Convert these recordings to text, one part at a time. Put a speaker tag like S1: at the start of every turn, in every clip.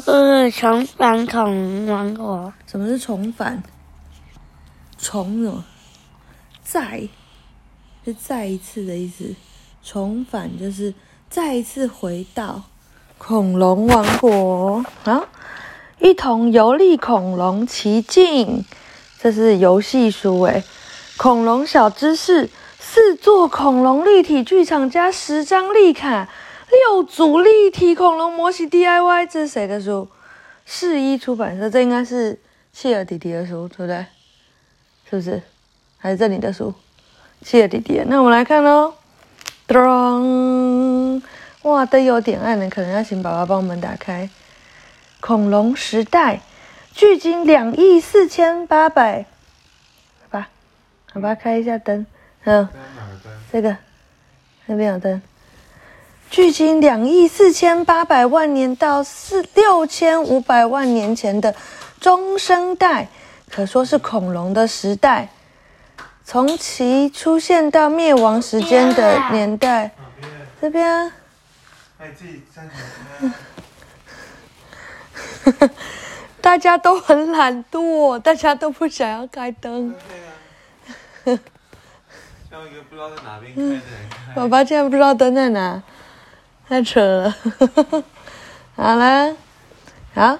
S1: 个是重返恐龙王国，
S2: 什么是重返？重什么？再，是再一次的意思。重返就是再一次回到恐龙王国啊！一同游历恐龙奇境，这是游戏书诶。恐龙小知识：四座恐龙立体剧场加十张立卡，六组立体恐龙模型 DIY。这是谁的书？四一出版社，这应该是谢尔弟弟的书，对不对？是不是？还是这里的书？谢尔弟弟。那我们来看喽。咚！哇，灯有点暗了，可能要请爸爸帮我们打开。恐龙时代，距今两亿四千八百。好吧，好吧，开一下灯。嗯，这个那边有灯。距今两亿四千八百万年到四六千五百万年前的中生代，可说是恐龙的时代。从其出现到灭亡时间的年代，这边啊。哎，自己站起来。大家都很懒惰，大家都不想要开灯。
S3: 像一个不知道在哪边开的。
S2: 爸爸现在不知道灯在哪，太扯了。好了，好，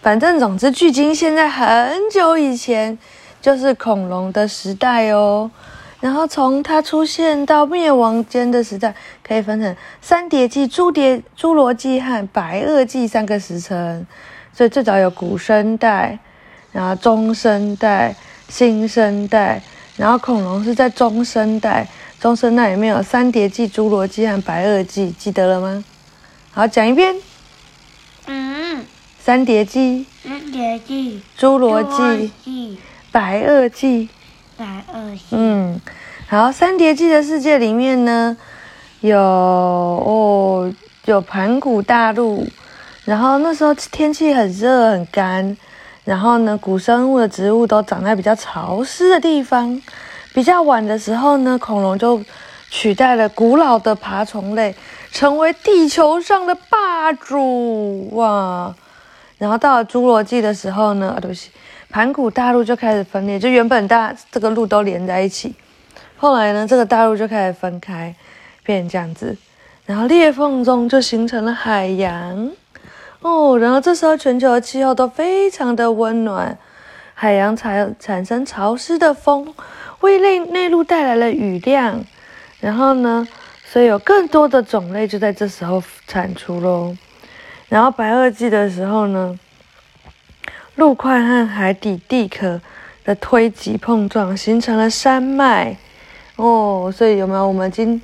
S2: 反正总之，距今现在很久以前，就是恐龙的时代哦。然后从它出现到灭亡间的时代，可以分成三叠纪、侏叠、侏罗纪和白垩纪三个时辰。所以最早有古生代，然后中生代、新生代，然后恐龙是在中生代。中生那里面有三叠纪、侏罗纪和白垩纪，记得了吗？好，讲一遍。嗯。三叠纪。
S1: 三叠纪。
S2: 侏罗纪。白垩纪。
S1: 白垩纪。
S2: 嗯。好，三叠纪的世界里面呢，有哦，有盘古大陆，然后那时候天气很热很干，然后呢，古生物的植物都长在比较潮湿的地方。比较晚的时候呢，恐龙就取代了古老的爬虫类，成为地球上的霸主哇！然后到了侏罗纪的时候呢，啊，对不起，盘古大陆就开始分裂，就原本大这个路都连在一起。后来呢，这个大陆就开始分开，变成这样子，然后裂缝中就形成了海洋哦。然后这时候全球的气候都非常的温暖，海洋产产生潮湿的风，为内内陆带来了雨量。然后呢，所以有更多的种类就在这时候产出喽。然后白垩纪的时候呢，陆块和海底地壳的推挤碰撞，形成了山脉。哦，所以有没有我们今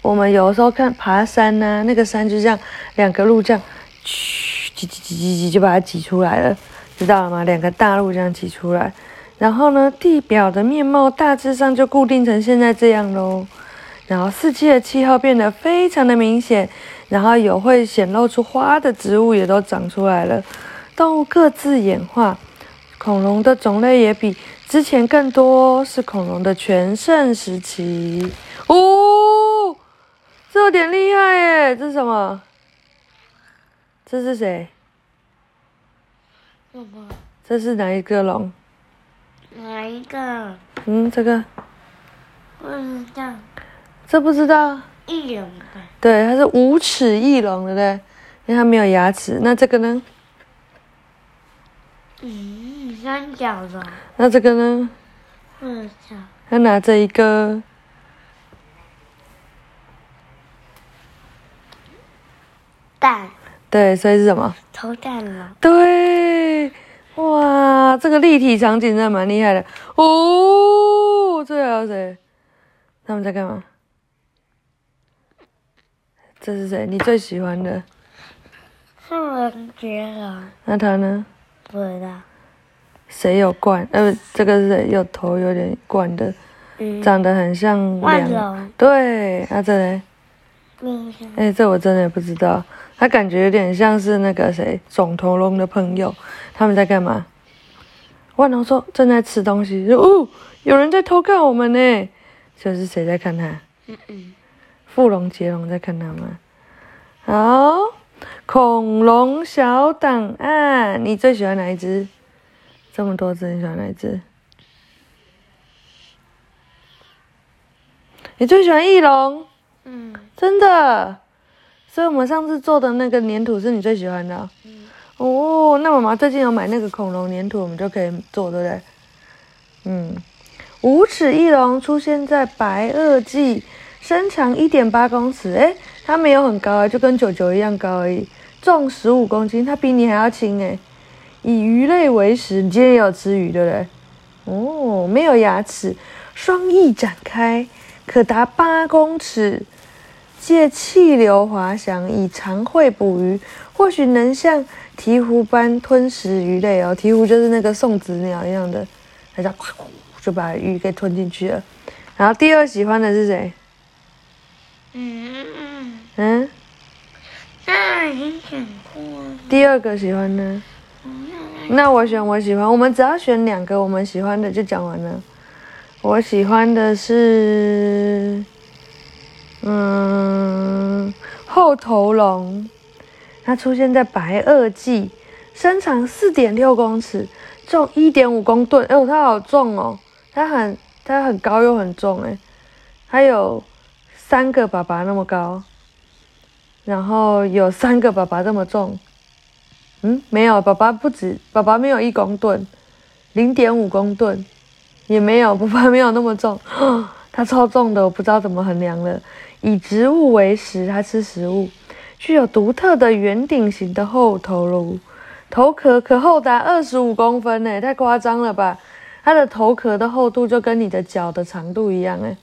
S2: 我们有时候看爬山呢？那个山就这样，两个路这样，嘘，挤挤挤挤挤就把它挤出来了，知道了吗？两个大路这样挤出来，然后呢，地表的面貌大致上就固定成现在这样喽。然后四季的气候变得非常的明显，然后有会显露出花的植物也都长出来了，动物各自演化，恐龙的种类也比。之前更多是恐龙的全盛时期哦，这有点厉害耶！这是什么？这是谁？这是哪一个龙？
S1: 哪一个？
S2: 嗯，这个。
S1: 不知道。
S2: 这不知道。
S1: 翼龙。
S2: 对，它是无齿翼龙，对不对？因为它没有牙齿。那这个呢？
S1: 嗯，三角龙。
S2: 那这个呢？
S1: 二角。
S2: 他拿着一个
S1: 蛋。
S2: 对，所以是什么？
S1: 偷蛋了。
S2: 对，哇，这个立体场景真的蛮厉害的哦。这还有谁？他们在干嘛？这是谁？你最喜欢的？
S1: 是文杰啊。
S2: 那他呢？
S1: 不知道，
S2: 谁有冠？呃，这个是有头有点冠的，长得很像
S1: 万龙。
S2: 对，啊，这嘞？哎，这我真的不知道。他感觉有点像是那个谁，肿头龙的朋友。他们在干嘛？万龙说正在吃东西。哦，有人在偷看我们呢。就是谁在看他？嗯嗯。富龙、杰龙在看他吗？好。恐龙小档案，你最喜欢哪一只？这么多只，你喜欢哪一只？你最喜欢翼龙？
S1: 嗯
S2: 真的？所以我们上次做的那个粘土是你最喜欢的哦、哦，那妈妈最近有买那个恐龙粘土，我们就可以做，对不对？嗯，五齿翼龙出现在白垩纪，身长一点八公尺，诶，它没有很高啊，就跟九九一样高而已，重十五公斤，它比你还要轻诶。以鱼类为食，你今天也有吃鱼，对不对？哦，没有牙齿，双翼展开，可达八公尺。借气流滑翔，以长喙捕鱼，或许能像鹈鹕般吞食鱼类哦。鹈鹕就是那个送子鸟一样的，它叫哐就把鱼给吞进去了。然后第二喜欢的是谁？
S1: 嗯嗯，
S2: 嗯，
S1: 那已经讲过了。
S2: 第二个喜欢呢？那我选我喜欢，我们只要选两个我们喜欢的就讲完了。我喜欢的是，嗯，后头龙，它出现在白垩纪，身长四点六公尺，重一点五公吨。哎呦，它好重哦！它很它很高又很重哎，它有三个爸爸那么高，然后有三个爸爸这么重。嗯，没有，爸爸不止，爸爸没有一公吨，零点五公吨，也没有，爸爸没有那么重，它超重的，我不知道怎么衡量了。以植物为食，它吃食物，具有独特的圆顶形的后头颅，头壳可厚达二十五公分呢，太夸张了吧？它的头壳的厚度就跟你的脚的长度一样哎，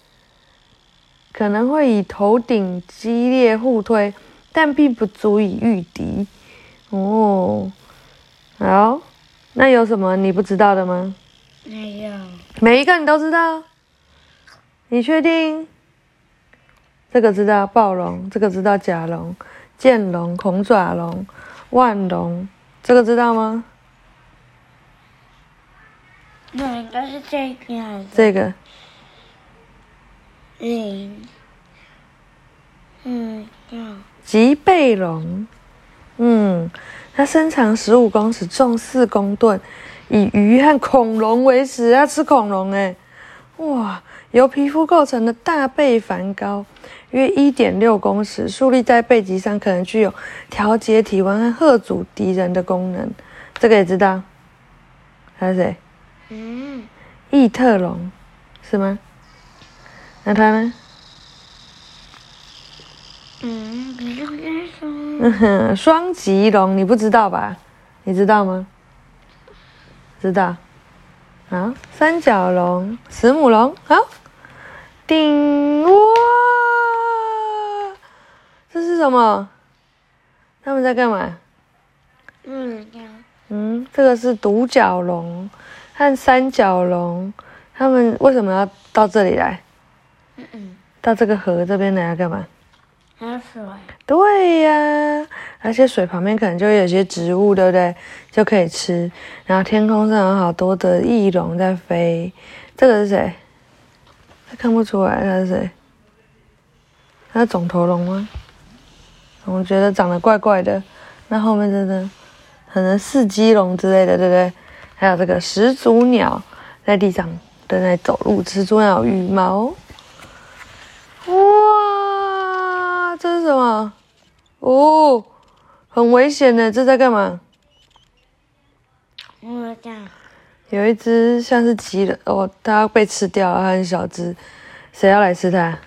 S2: 可能会以头顶激烈互推，但并不足以御敌。哦，好，那有什么你不知道的吗？
S1: 没有，
S2: 每一个你都知道？你确定？这个知道暴龙，这个知道甲龙、剑龙、恐爪龙、万龙，这个知道吗？
S1: 那应该是这个样子。
S2: 这个
S1: 零，嗯，要
S2: 棘背龙，嗯，它身长十五公尺，重四公吨，以鱼和恐龙为食，它吃恐龙哎，哇，由皮肤构成的大背帆高约一点六公尺，竖立在背脊上，可能具有调节体温和吓阻敌人的功能。这个也知道，还有谁？
S1: 嗯，
S2: 异特龙是吗？那他呢？
S1: 嗯，
S2: 双脊龙你不知道吧？你知道吗？知道。好，三角龙、慈母龙，好，顶哇，这是什么？他们在干嘛？
S1: 嗯，要
S2: 嗯，这个是独角龙和三角龙，他们为什么要到这里来？
S1: 嗯嗯，
S2: 到这个河这边来要干嘛？
S1: 还有水。
S2: 对呀、而且水旁边可能就会有些植物，对不对？就可以吃。然后天空上有好多的翼龙在飞，这个是谁？看不出来他是谁？他是肿头龙吗？我觉得长得怪怪的。那后面真的可能四鸡龙之类的，对不对？还有这个始祖鸟在地上正在走路，始祖鸟羽毛。哇，这是什么？哦，很危险的，这在干嘛？
S1: 我讲，
S2: 有一只像是鸡的哦，它要被吃掉了，它很小只，谁要来吃它？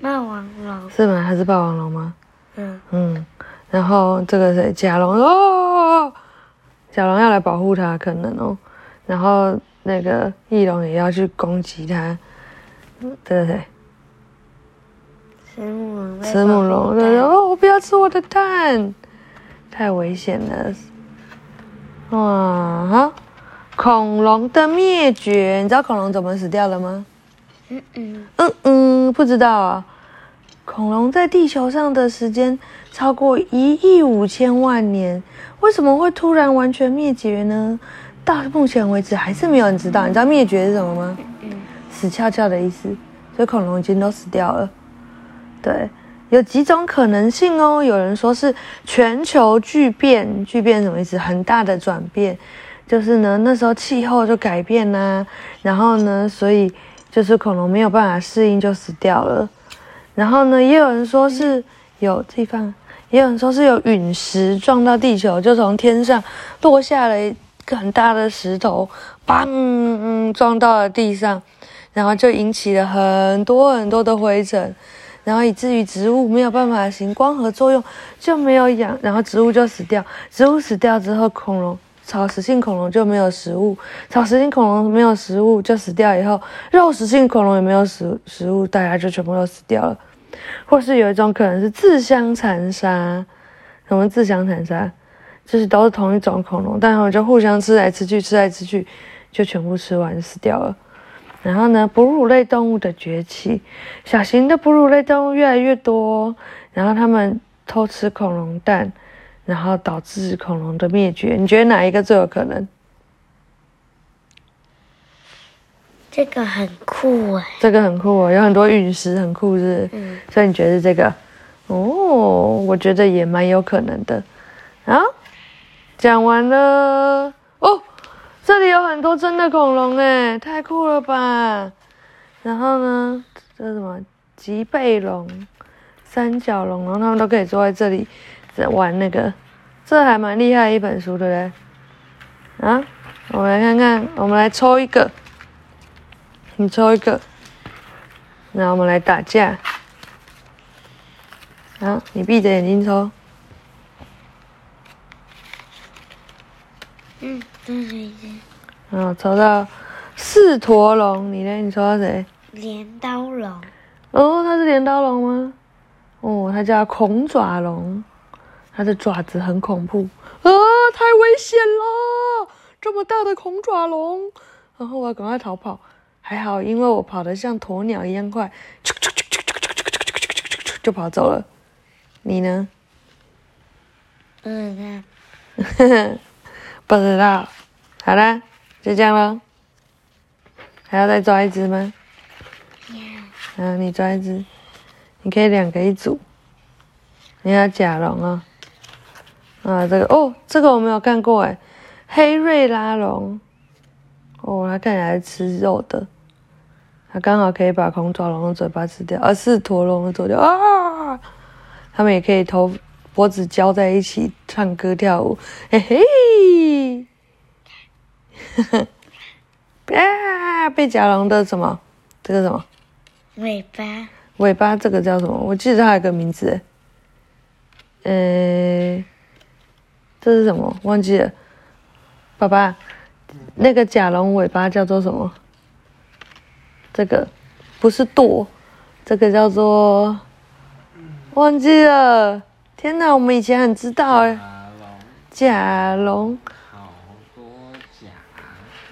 S1: 霸王龙。
S2: 是吗？它是霸王龙吗？
S1: 嗯，
S2: 嗯，然后这个谁？甲龙哦，甲龙要来保护它，可能哦。然后那个翼龙也要去攻击它。嗯这个谁？
S1: 慈母龙。
S2: 慈母龙，对哦，不要吃我的蛋，太危险了。哇哈！恐龙的灭绝，你知道恐龙怎么死掉了吗？
S1: 嗯嗯，
S2: 嗯嗯，不知道啊。恐龙在地球上的时间超过一亿五千万年，为什么会突然完全灭绝呢？到目前为止还是没有人知道。你知道灭绝是什么吗？
S1: 嗯
S2: 死翘翘的意思，所以恐龙已经都死掉了。对，有几种可能性哦。有人说是全球巨变，巨变什么意思？很大的转变，就是呢那时候气候就改变啦、然后呢，所以就是恐龙没有办法适应就死掉了。然后呢，也有人说是有地方，也有人说是有陨石撞到地球，就从天上落下了一个很大的石头，砰，嗯撞到了地上，然后就引起了很多很多的灰尘，然后以至于植物没有办法行光合作用，就没有氧，然后植物就死掉。植物死掉之后，恐龙草食性恐龙就没有食物，草食性恐龙没有食物就死掉以后，肉食性恐龙也没有食食物，大家就全部都死掉了。或是有一种可能是自相残杀，什么自相残杀？就是都是同一种恐龙，但它们就互相吃来吃去，吃来吃去，就全部吃完死掉了。然后呢，哺乳类动物的崛起，小型的哺乳类动物越来越多，然后它们偷吃恐龙蛋，然后导致恐龙的灭绝。你觉得哪一个最有可能？
S1: 这个很酷哎。
S2: 这个很酷哦，有很多陨石，很酷是不是？
S1: 嗯，
S2: 所以你觉得是这个？哦，我觉得也蛮有可能的。啊，讲完了哦，这里有很多真的恐龙哎，太酷了吧！然后呢，这是什么？脊背龙、三角龙，然后他们都可以坐在这里在玩那个，这还蛮厉害的一本书，对不对？啊，我们来看看，我们来抽一个，你抽一个，然后我们来打架。好，你闭着眼睛抽。
S1: 嗯，
S2: 抽到四驼龙，你呢？你抽到谁？
S1: 镰刀龙。
S2: 哦，它是镰刀龙吗？哦，它叫恐爪龙，它的爪子很恐怖啊，太危险了！这么大的恐爪龙，然后我要赶快逃跑。还好，因为我跑得像鸵鸟一样快，就跑走了。你呢？
S1: 嗯，那
S2: 不知道。好啦，就这样咯。还要再抓一只吗？嗯，你抓一只，你可以两个一组。你要甲龙啊、啊，这个哦，这个我没有看过哎，黑瑞拉龙。哦，它看起来是吃肉的，它刚好可以把恐爪龙的嘴巴吃掉，而是驼龙的嘴掉啊。它们也可以头脖子交在一起唱歌跳舞，嘿嘿。啊！被甲龙的什么？这个什么？
S1: 尾巴
S2: 尾巴这个叫什么？我记得它有个名字，呃，这是什么？忘记了。爸爸，那个甲龙尾巴叫做什么？这个不是舵，这个叫做忘记了。天哪，我们以前很知道哎。
S3: 甲龙好多甲，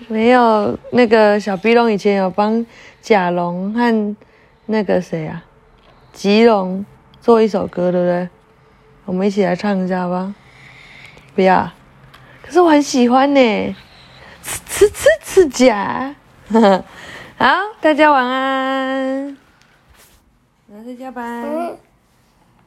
S2: 没有那个小鼻龙以前有帮甲龙和那个谁啊，吉龙做一首歌，对不对？我们一起来唱一下吧。不要，可是我很喜欢呢。吃吃吃吃甲，好，大家晚安，晚上睡觉吧。